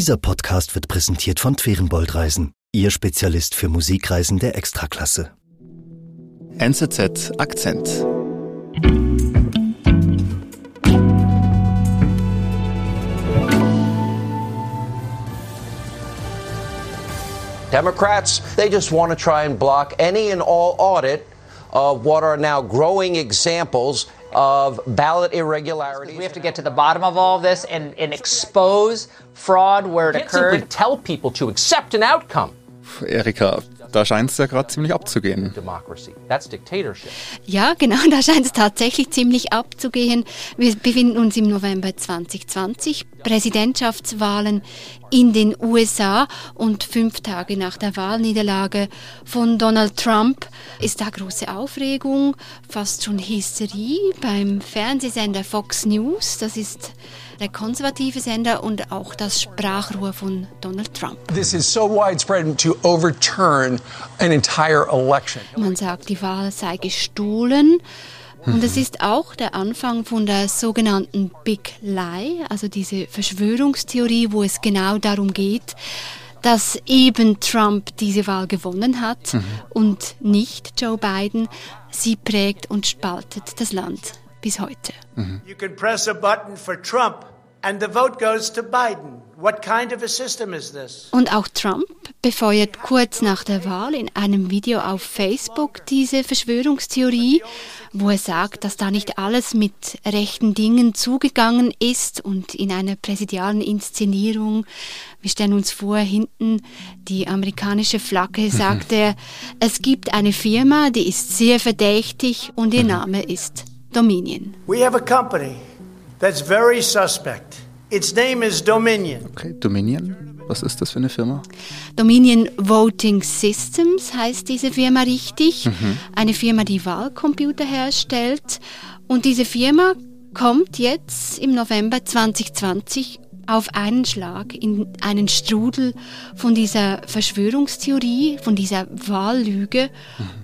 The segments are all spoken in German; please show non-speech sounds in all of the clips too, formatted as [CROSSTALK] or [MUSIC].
Dieser Podcast wird präsentiert von Twerenbold Reisen, Ihr Spezialist für Musikreisen der Extraklasse. NZZ Akzent. Democrats, they just want to try and block any and all audit of what are now growing examples of ballot irregularities. We have to get to the bottom of all of this and, and expose fraud where it can't occurred. simply tell people to accept an outcome. Erika, da scheint es ja gerade ziemlich abzugehen. Democracy. That's dictatorship. Ja, genau, [LAUGHS] da scheint es tatsächlich ziemlich abzugehen. Wir befinden uns im November 2020, Präsidentschaftswahlen in den USA und fünf Tage nach der Wahlniederlage von Donald Trump ist da große Aufregung, fast schon Hysterie beim Fernsehsender Fox News. Das ist der konservative Sender und auch das Sprachrohr von Donald Trump. This is so widespread to overturn an entire election. Man sagt, die Wahl sei gestohlen. Und es ist auch der Anfang von der sogenannten Big Lie, also diese Verschwörungstheorie, wo es genau darum geht, dass eben Trump diese Wahl gewonnen hat und nicht Joe Biden. Sie prägt und spaltet das Land bis heute. You can press a button for Trump and the vote goes to Biden. What kind of a system is this? Und auch Trump befeuert kurz nach der Wahl in einem Video auf Facebook diese Verschwörungstheorie, wo er sagt, dass da nicht alles mit rechten Dingen zugegangen ist und in einer präsidialen Inszenierung. Wir stellen uns vor, hinten die amerikanische Flagge, sagt [LAUGHS] er, es gibt eine Firma, die ist sehr verdächtig und ihr Name ist Dominion. We have a company that's very suspect. Its name is Dominion. Okay, Dominion? Was ist das für eine Firma? Dominion Voting Systems heißt diese Firma richtig. Eine Firma, die Wahlcomputer herstellt. Und diese Firma kommt jetzt im November 2020 auf einen Schlag in einen Strudel von dieser Verschwörungstheorie, von dieser Wahllüge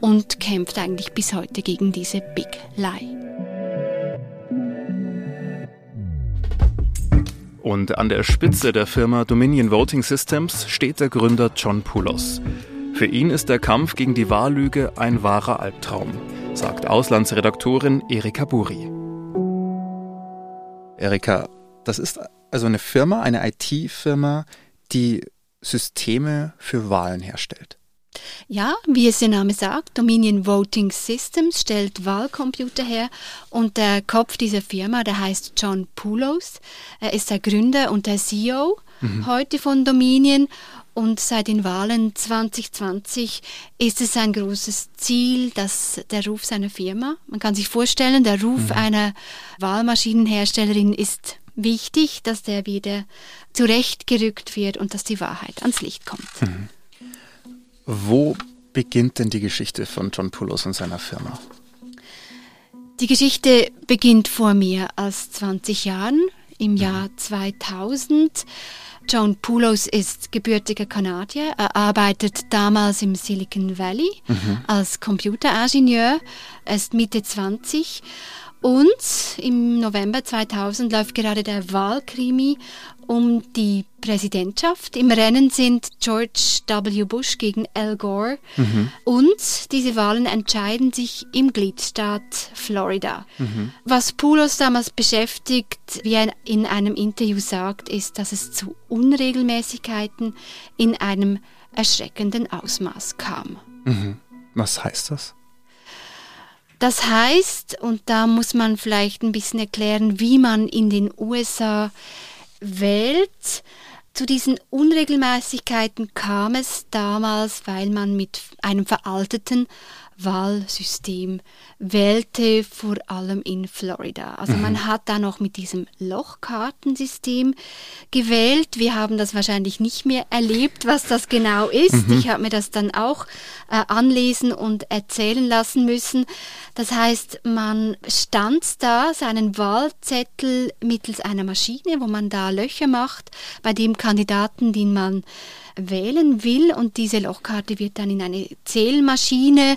und kämpft eigentlich bis heute gegen diese Big Lie. Und an der Spitze der Firma Dominion Voting Systems steht der Gründer John Poulos. Für ihn ist der Kampf gegen die Wahllüge ein wahrer Albtraum, sagt Auslandsredaktorin Erika Buri. Erika, das ist also eine Firma, eine IT-Firma, die Systeme für Wahlen herstellt. Ja, wie es der Name sagt, Dominion Voting Systems stellt Wahlcomputer her und der Kopf dieser Firma, der heißt John Poulos. Er ist der Gründer und der CEO heute von Dominion und seit den Wahlen 2020 ist es ein großes Ziel, dass der Ruf seiner Firma, man kann sich vorstellen, der Ruf einer Wahlmaschinenherstellerin ist wichtig, dass der wieder zurechtgerückt wird und dass die Wahrheit ans Licht kommt. Wo beginnt denn die Geschichte von John Poulos und seiner Firma? Die Geschichte beginnt vor mehr als 20 Jahren, im Jahr 2000. John Poulos ist gebürtiger Kanadier. Er arbeitet damals im Silicon Valley als Computeringenieur. Er ist Mitte 20. Und im November 2000 läuft gerade der Wahlkrimi um die Präsidentschaft. Im Rennen sind George W. Bush gegen Al Gore. Und diese Wahlen entscheiden sich im Gliedstaat Florida. Was Poulos damals beschäftigt, wie er in einem Interview sagt, ist, dass es zu Unregelmäßigkeiten in einem erschreckenden Ausmaß kam. Was heißt das? Das heißt, und da muss man vielleicht ein bisschen erklären, wie man in den USA wählt. Zu diesen Unregelmäßigkeiten kam es damals, weil man mit einem veralteten Wahlsystem wählte, vor allem in Florida. Also man hat da noch mit diesem Lochkartensystem gewählt. Wir haben das wahrscheinlich nicht mehr erlebt, was das genau ist. Ich habe mir das dann auch äh, anlesen und erzählen lassen müssen. Das heißt, man stanzt da seinen Wahlzettel mittels einer Maschine, wo man da Löcher macht bei dem Kandidaten, den man wählen will und diese Lochkarte wird dann in eine Zählmaschine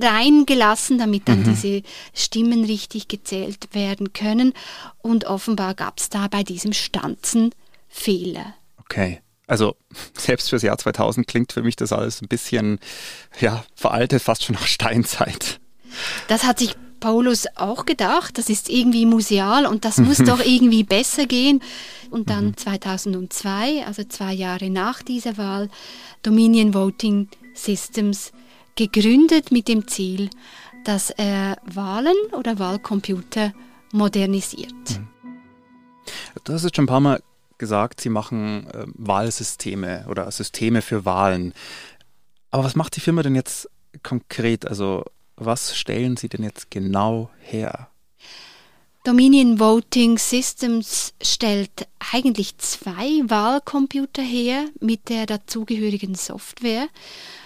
reingelassen, damit dann diese Stimmen richtig gezählt werden können und offenbar gab es da bei diesem Stanzen Fehler. Okay. Also [LAUGHS] selbst fürs Jahr 2000 klingt für mich das alles ein bisschen ja, veraltet, fast schon nach Steinzeit. Das hat sich Paulus auch gedacht, das ist irgendwie museal und das muss [LAUGHS] doch irgendwie besser gehen. Und dann 2002, mhm. also zwei Jahre nach dieser Wahl, Dominion Voting Systems gegründet mit dem Ziel, dass er Wahlen oder Wahlcomputer modernisiert. Mhm. Du hast es schon ein paar Mal gesagt, Sie machen äh, Wahlsysteme oder Systeme für Wahlen. Aber was macht die Firma denn jetzt konkret? Also was stellen Sie denn jetzt genau her? Dominion Voting Systems stellt eigentlich zwei Wahlcomputer her mit der dazugehörigen Software.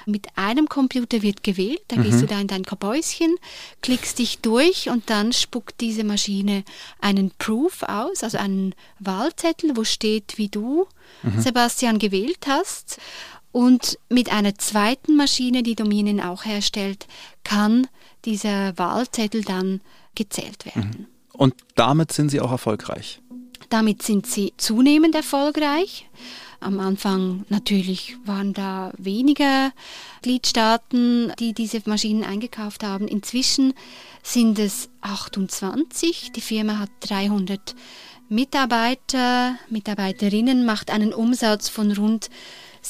Mit einem Computer wird gewählt, da mhm. gehst du da in dein Kabäuschen, klickst dich durch und dann spuckt diese Maschine einen Proof aus, also einen Wahlzettel, wo steht, wie du, mhm. Sebastian, gewählt hast. Und mit einer zweiten Maschine, die Dominion auch herstellt, kann dieser Wahlzettel dann gezählt werden. Mhm. Und damit sind Sie auch erfolgreich? Damit sind Sie zunehmend erfolgreich. Am Anfang natürlich waren da weniger Gliedstaaten, die diese Maschinen eingekauft haben. Inzwischen sind es 28. Die Firma hat 300 Mitarbeiter, Mitarbeiterinnen, macht einen Umsatz von rund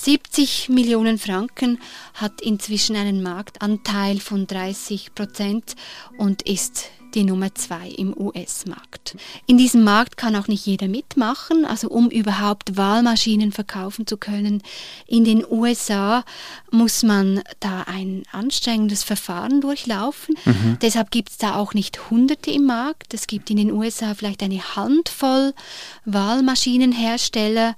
70 Millionen Franken, hat inzwischen einen Marktanteil von 30 Prozent und ist die Nummer zwei im US-Markt. In diesem Markt kann auch nicht jeder mitmachen, also um überhaupt Wahlmaschinen verkaufen zu können. In den USA muss man da ein anstrengendes Verfahren durchlaufen. Mhm. Deshalb gibt es da auch nicht Hunderte im Markt. Es gibt in den USA vielleicht eine Handvoll Wahlmaschinenhersteller,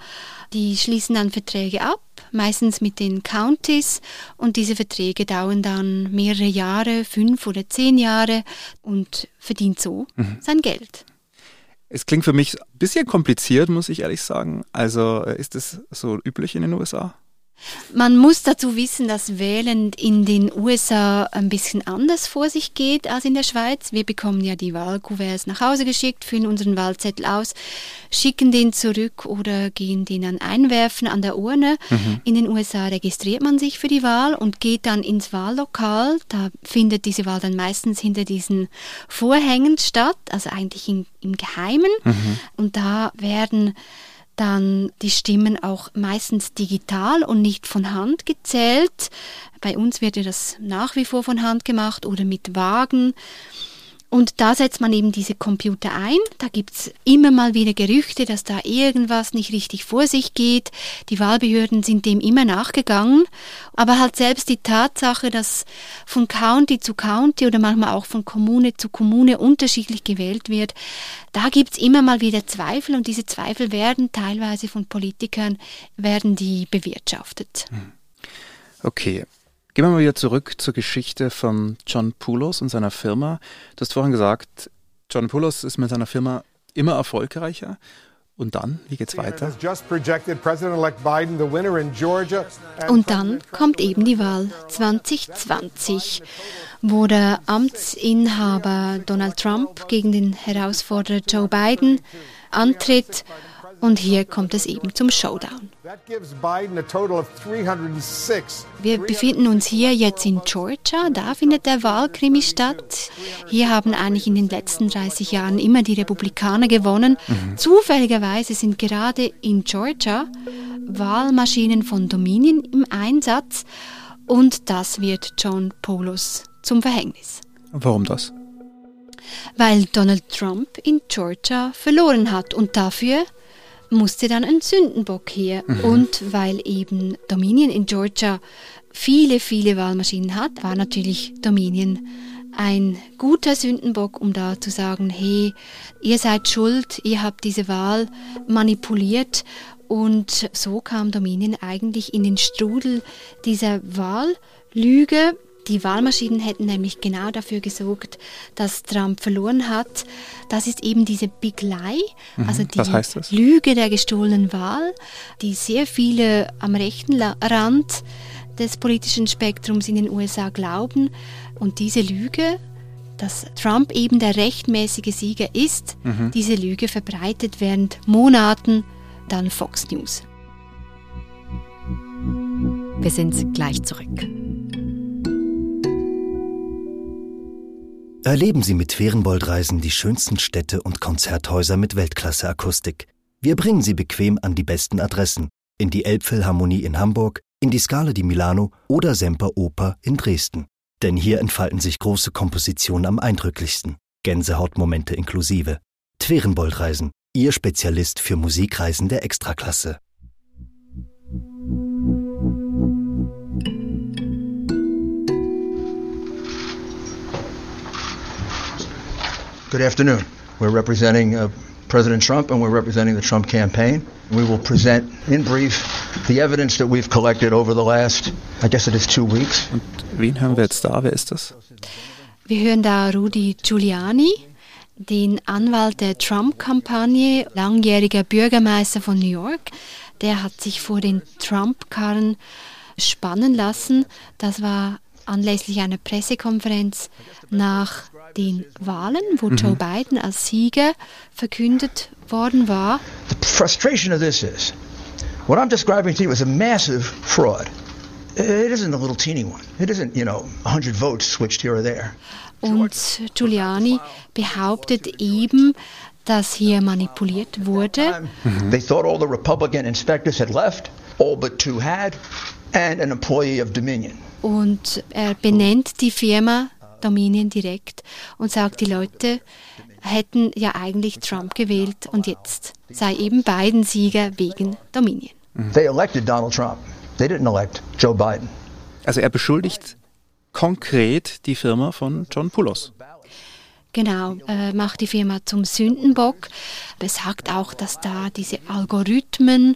die schließen dann Verträge ab meistens mit den Counties und diese Verträge dauern dann mehrere Jahre, fünf oder zehn Jahre und verdient so mhm. sein Geld. Es klingt für mich ein bisschen kompliziert, muss ich ehrlich sagen. Also äh, ist es so üblich in den USA? Man muss dazu wissen, dass Wählen in den USA ein bisschen anders vor sich geht als in der Schweiz. Wir bekommen ja die Wahlkuverts nach Hause geschickt, füllen unseren Wahlzettel aus, schicken den zurück oder gehen den dann einwerfen an der Urne. Mhm. In den USA registriert man sich für die Wahl und geht dann ins Wahllokal. Da findet diese Wahl dann meistens hinter diesen Vorhängen statt, also eigentlich im, im Geheimen. Mhm. Und da werden dann die Stimmen auch meistens digital und nicht von Hand gezählt. Bei uns wird ja das nach wie vor von Hand gemacht oder mit Wagen. Und da setzt man eben diese Computer ein. Da gibt's immer mal wieder Gerüchte, dass da irgendwas nicht richtig vor sich geht. Die Wahlbehörden sind dem immer nachgegangen. Aber halt selbst die Tatsache, dass von County zu County oder manchmal auch von Kommune zu Kommune unterschiedlich gewählt wird, da gibt's immer mal wieder Zweifel und diese Zweifel werden teilweise von Politikern, werden die bewirtschaftet. Hm. Okay, Gehen wir mal wieder zurück zur Geschichte von John Poulos und seiner Firma. Du hast vorhin gesagt, John Poulos ist mit seiner Firma immer erfolgreicher. Und dann, wie geht's weiter? Und dann kommt eben die Wahl 2020, wo der Amtsinhaber Donald Trump gegen den Herausforderer Joe Biden antritt und hier kommt es eben zum Showdown. Wir befinden uns hier jetzt in Georgia. Da findet der Wahlkrimi statt. Hier haben eigentlich in den letzten 30 Jahren immer die Republikaner gewonnen. Mhm. Zufälligerweise sind gerade in Georgia Wahlmaschinen von Dominion im Einsatz. Und das wird John Polos zum Verhängnis. Warum das? Weil Donald Trump in Georgia verloren hat und dafür musste dann ein Sündenbock her. Mhm. Und weil eben Dominion in Georgia viele, viele Wahlmaschinen hat, war natürlich Dominion ein guter Sündenbock, um da zu sagen, hey, ihr seid schuld, ihr habt diese Wahl manipuliert. Und so kam Dominion eigentlich in den Strudel dieser Wahllüge, die Wahlmaschinen hätten nämlich genau dafür gesorgt, dass Trump verloren hat. Das ist eben diese Big Lie, mhm. also die Lüge der gestohlenen Wahl, die sehr viele am rechten Rand des politischen Spektrums in den USA glauben. Und diese Lüge, dass Trump eben der rechtmäßige Sieger ist, mhm. diese Lüge verbreitet während Monaten dann Fox News. Wir sind gleich zurück. Erleben Sie mit Ferienboldreisen die schönsten Städte und Konzerthäuser mit Weltklasse-Akustik. Wir bringen Sie bequem an die besten Adressen. In die Elbphilharmonie in Hamburg, in die Scala di Milano oder Semper Oper in Dresden. Denn hier entfalten sich große Kompositionen am eindrücklichsten. Gänsehautmomente inklusive. Twerenboldreisen, Ihr Spezialist für Musikreisen der Extraklasse. Good afternoon. We're representing uh, President Trump and we're representing the Trump campaign. We will present in brief the evidence that we've collected over the last, I guess it is two weeks. Und wen hören wir jetzt da? Wer ist das? Wir hören da Rudy Giuliani, den Anwalt der Trump-Kampagne, langjähriger Bürgermeister von New York. Der hat sich vor den Trump-Karren spannen lassen. Das war anlässlich einer Pressekonferenz nach den Wahlen, wo mhm. Joe Biden als Sieger verkündet worden war. The frustration of this is, what I'm describing to you is a massive fraud. It isn't a little teeny one. It isn't, you know, 100 votes switched here or there. Und Giuliani behauptet eben, dass hier manipuliert wurde. Mhm. They thought all the Republican inspectors had left, all but two had, and an employee of Dominion. Und er benennt die Firma Dominion direkt und sagt, die Leute hätten ja eigentlich Trump gewählt und jetzt sei eben Biden Sieger wegen Dominion. They elected Donald Trump. They didn't elect Joe Biden. Also er beschuldigt konkret die Firma von John Poulos. Genau, äh, macht die Firma zum Sündenbock, besagt auch, dass da diese Algorithmen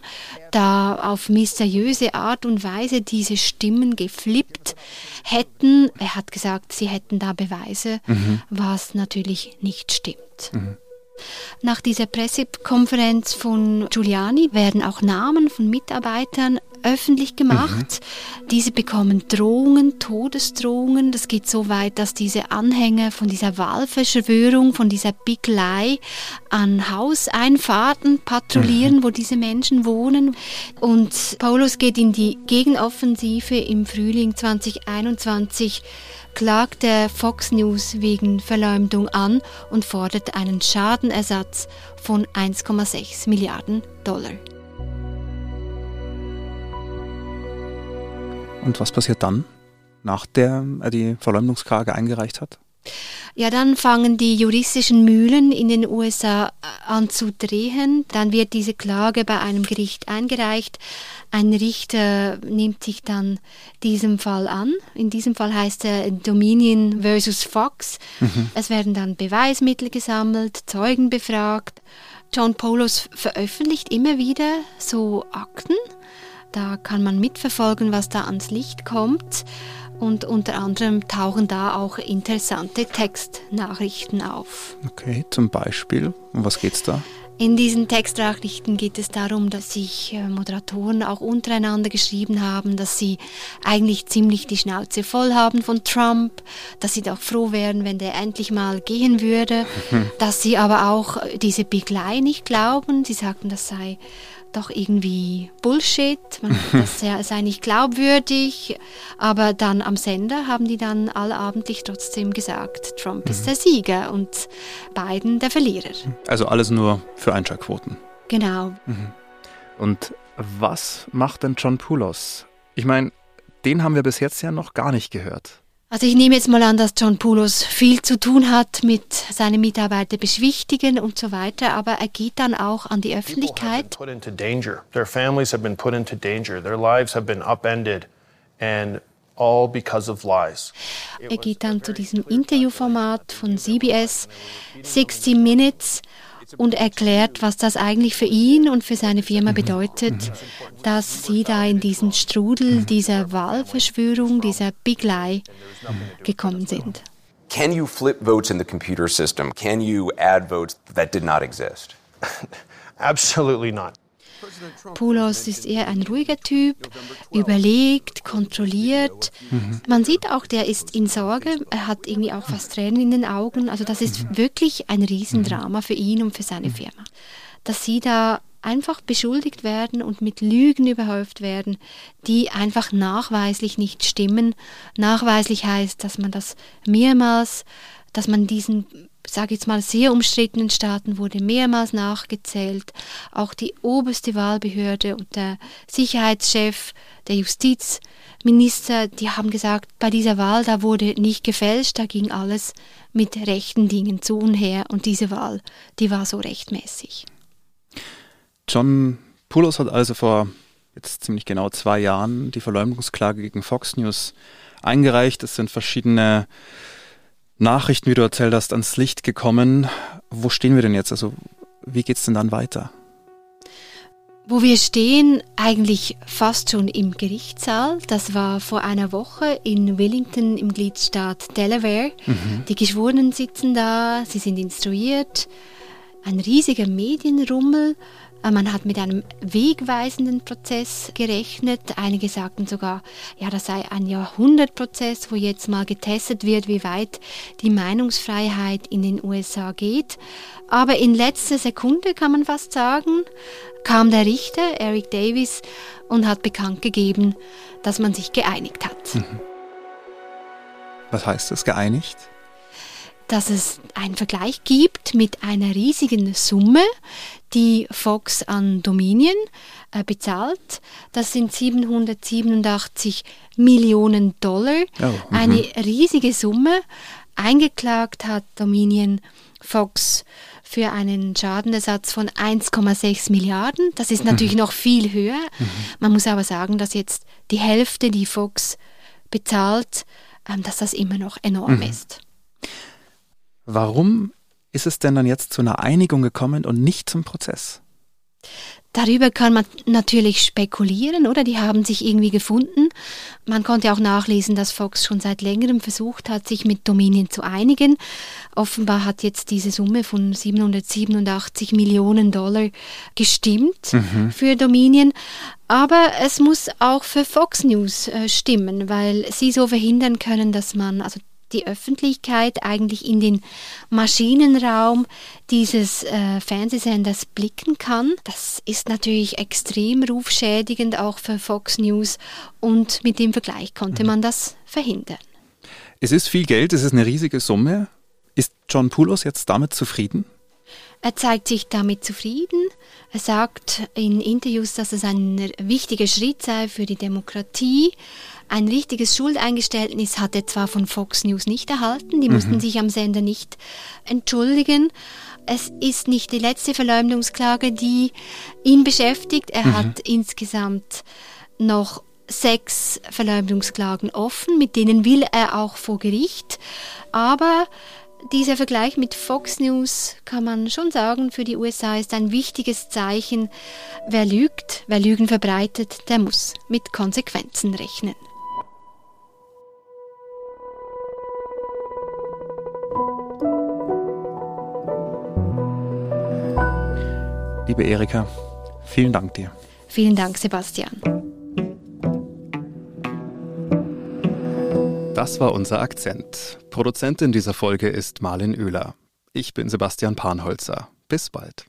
da auf mysteriöse Art und Weise diese Stimmen geflippt hätten. Er hat gesagt, sie hätten da Beweise, mhm. was natürlich nicht stimmt. Mhm. Nach dieser Pressekonferenz von Giuliani werden auch Namen von Mitarbeitern öffentlich gemacht. Mhm. Diese bekommen Drohungen, Todesdrohungen. Das geht so weit, dass diese Anhänger von dieser Wahlverschwörung, von dieser Big Lie an Hauseinfahrten patrouillieren, mhm. wo diese Menschen wohnen. Und Paulus geht in die Gegenoffensive im Frühling 2021 klagt der Fox News wegen Verleumdung an und fordert einen Schadenersatz von 1,6 Milliarden Dollar. Und was passiert dann, nachdem er die Verleumdungsklage eingereicht hat? Ja, dann fangen die juristischen Mühlen in den USA an zu drehen. Dann wird diese Klage bei einem Gericht eingereicht. Ein Richter nimmt sich dann diesem Fall an. In diesem Fall heißt er Dominion versus Fox. Mhm. Es werden dann Beweismittel gesammelt, Zeugen befragt. John Polos veröffentlicht immer wieder so Akten da kann man mitverfolgen, was da ans Licht kommt. Und unter anderem tauchen da auch interessante Textnachrichten auf. Okay, zum Beispiel. Um was geht's da? In diesen Textnachrichten geht es darum, dass sich äh, Moderatoren auch untereinander geschrieben haben, dass sie eigentlich ziemlich die Schnauze voll haben von Trump, dass sie doch froh wären, wenn der endlich mal gehen würde, mhm. dass sie aber auch diese Big Lie nicht glauben. Sie sagten, das sei doch irgendwie Bullshit, man, [LAUGHS] das sei nicht glaubwürdig, aber dann am Sender haben die dann allabendlich trotzdem gesagt, Trump ist mhm. der Sieger und Biden der Verlierer. Also alles nur für Einschaltquoten. Genau. Mhm. Und was macht denn John Poulos? Ich meine, den haben wir bis jetzt ja noch gar nicht gehört. Also ich nehme jetzt mal an, dass John Poulos viel zu tun hat mit seinen Mitarbeitern beschwichtigen und so weiter, aber er geht dann auch an die Öffentlichkeit. Their families have been put into danger. Their lives have been upended and all because of lies. Er geht dann zu diesem Interviewformat von CBS 60 Minutes und erklärt, was das eigentlich für ihn und für seine Firma mhm. bedeutet, dass sie da in diesen Strudel mhm. dieser Wahlverschwörung, dieser Big Lie gekommen sind. Can you flip votes in the computer system? Can you add votes that did not exist? [LAUGHS] Absolutely not. Poulos ist eher ein ruhiger Typ, überlegt, kontrolliert. Mhm. Man sieht auch, der ist in Sorge. Er hat irgendwie auch fast Tränen in den Augen. Also das ist mhm. wirklich ein Riesendrama für ihn und für seine mhm. Firma. Dass sie da einfach beschuldigt werden und mit Lügen überhäuft werden, die einfach nachweislich nicht stimmen. Nachweislich heißt, dass man das mehrmals, dass man diesen sage jetzt mal, sehr umstrittenen Staaten wurde mehrmals nachgezählt. Auch die oberste Wahlbehörde und der Sicherheitschef, der Justizminister, die haben gesagt, bei dieser Wahl, da wurde nicht gefälscht, da ging alles mit rechten Dingen zu und her und diese Wahl, die war so rechtmäßig. John Poulos hat also vor jetzt ziemlich genau zwei Jahren die Verleumdungsklage gegen Fox News eingereicht. Es sind verschiedene Nachrichten, wie du erzählt hast, ans Licht gekommen. Wo stehen wir denn jetzt? Also wie geht es denn dann weiter? Wo wir stehen, eigentlich fast schon im Gerichtssaal. Das war vor einer Woche in Wellington im Gliedstaat Delaware. Mhm. Die Geschworenen sitzen da, sie sind instruiert. Ein riesiger Medienrummel. Äh, man hat mit einem wegweisenden Prozess gerechnet. Einige sagten sogar, ja, das sei ein Jahrhundertprozess, wo jetzt mal getestet wird, wie weit die Meinungsfreiheit in den USA geht. Aber in letzter Sekunde kann man fast sagen, kam der Richter, Eric Davis, und hat bekannt gegeben, dass man sich geeinigt hat. Mhm. Was heißt das, geeinigt? Dass es einen Vergleich gibt mit einer riesigen Summe, die Fox an Dominion äh, bezahlt. Das sind 787 Millionen Dollar, oh, eine riesige Summe. Eingeklagt hat Dominion Fox für einen Schadenersatz von 1,6 Milliarden. Das ist natürlich mhm. noch viel höher. Mhm. Man muss aber sagen, dass jetzt die Hälfte, die Fox bezahlt, ähm, dass das immer noch enorm mhm. ist. Warum ist es denn dann jetzt zu einer Einigung gekommen und nicht zum Prozess? Darüber kann man natürlich spekulieren, oder? Die haben sich irgendwie gefunden. Man konnte auch nachlesen, dass Fox schon seit längerem versucht hat, sich mit Dominion zu einigen. Offenbar hat jetzt diese Summe von 787 Millionen Dollar gestimmt mhm. für Dominion. Aber es muss auch für Fox News äh, stimmen, weil sie so verhindern können, dass man, also die Öffentlichkeit eigentlich in den Maschinenraum dieses äh, Fernsehsenders blicken kann. Das ist natürlich extrem rufschädigend auch für Fox News und mit dem Vergleich konnte mhm. man das verhindern. Es ist viel Geld, es ist eine riesige Summe. Ist John Poulos jetzt damit zufrieden? Er zeigt sich damit zufrieden. Er sagt in Interviews, dass es ein wichtiger Schritt sei für die Demokratie. Ein richtiges Schuldeingeständnis hat er zwar von Fox News nicht erhalten, die mhm. mussten sich am Sender nicht entschuldigen. Es ist nicht die letzte Verleumdungsklage, die ihn beschäftigt. Er mhm. hat insgesamt noch sechs Verleumdungsklagen offen, mit denen will er auch vor Gericht. Aber dieser Vergleich mit Fox News kann man schon sagen, für die USA ist ein wichtiges Zeichen. Wer lügt, wer Lügen verbreitet, der muss mit Konsequenzen rechnen. Liebe Erika, vielen Dank dir. Vielen Dank, Sebastian. Das war unser Akzent. Produzentin dieser Folge ist Marlin Oehler. Ich bin Sebastian Panholzer. Bis bald.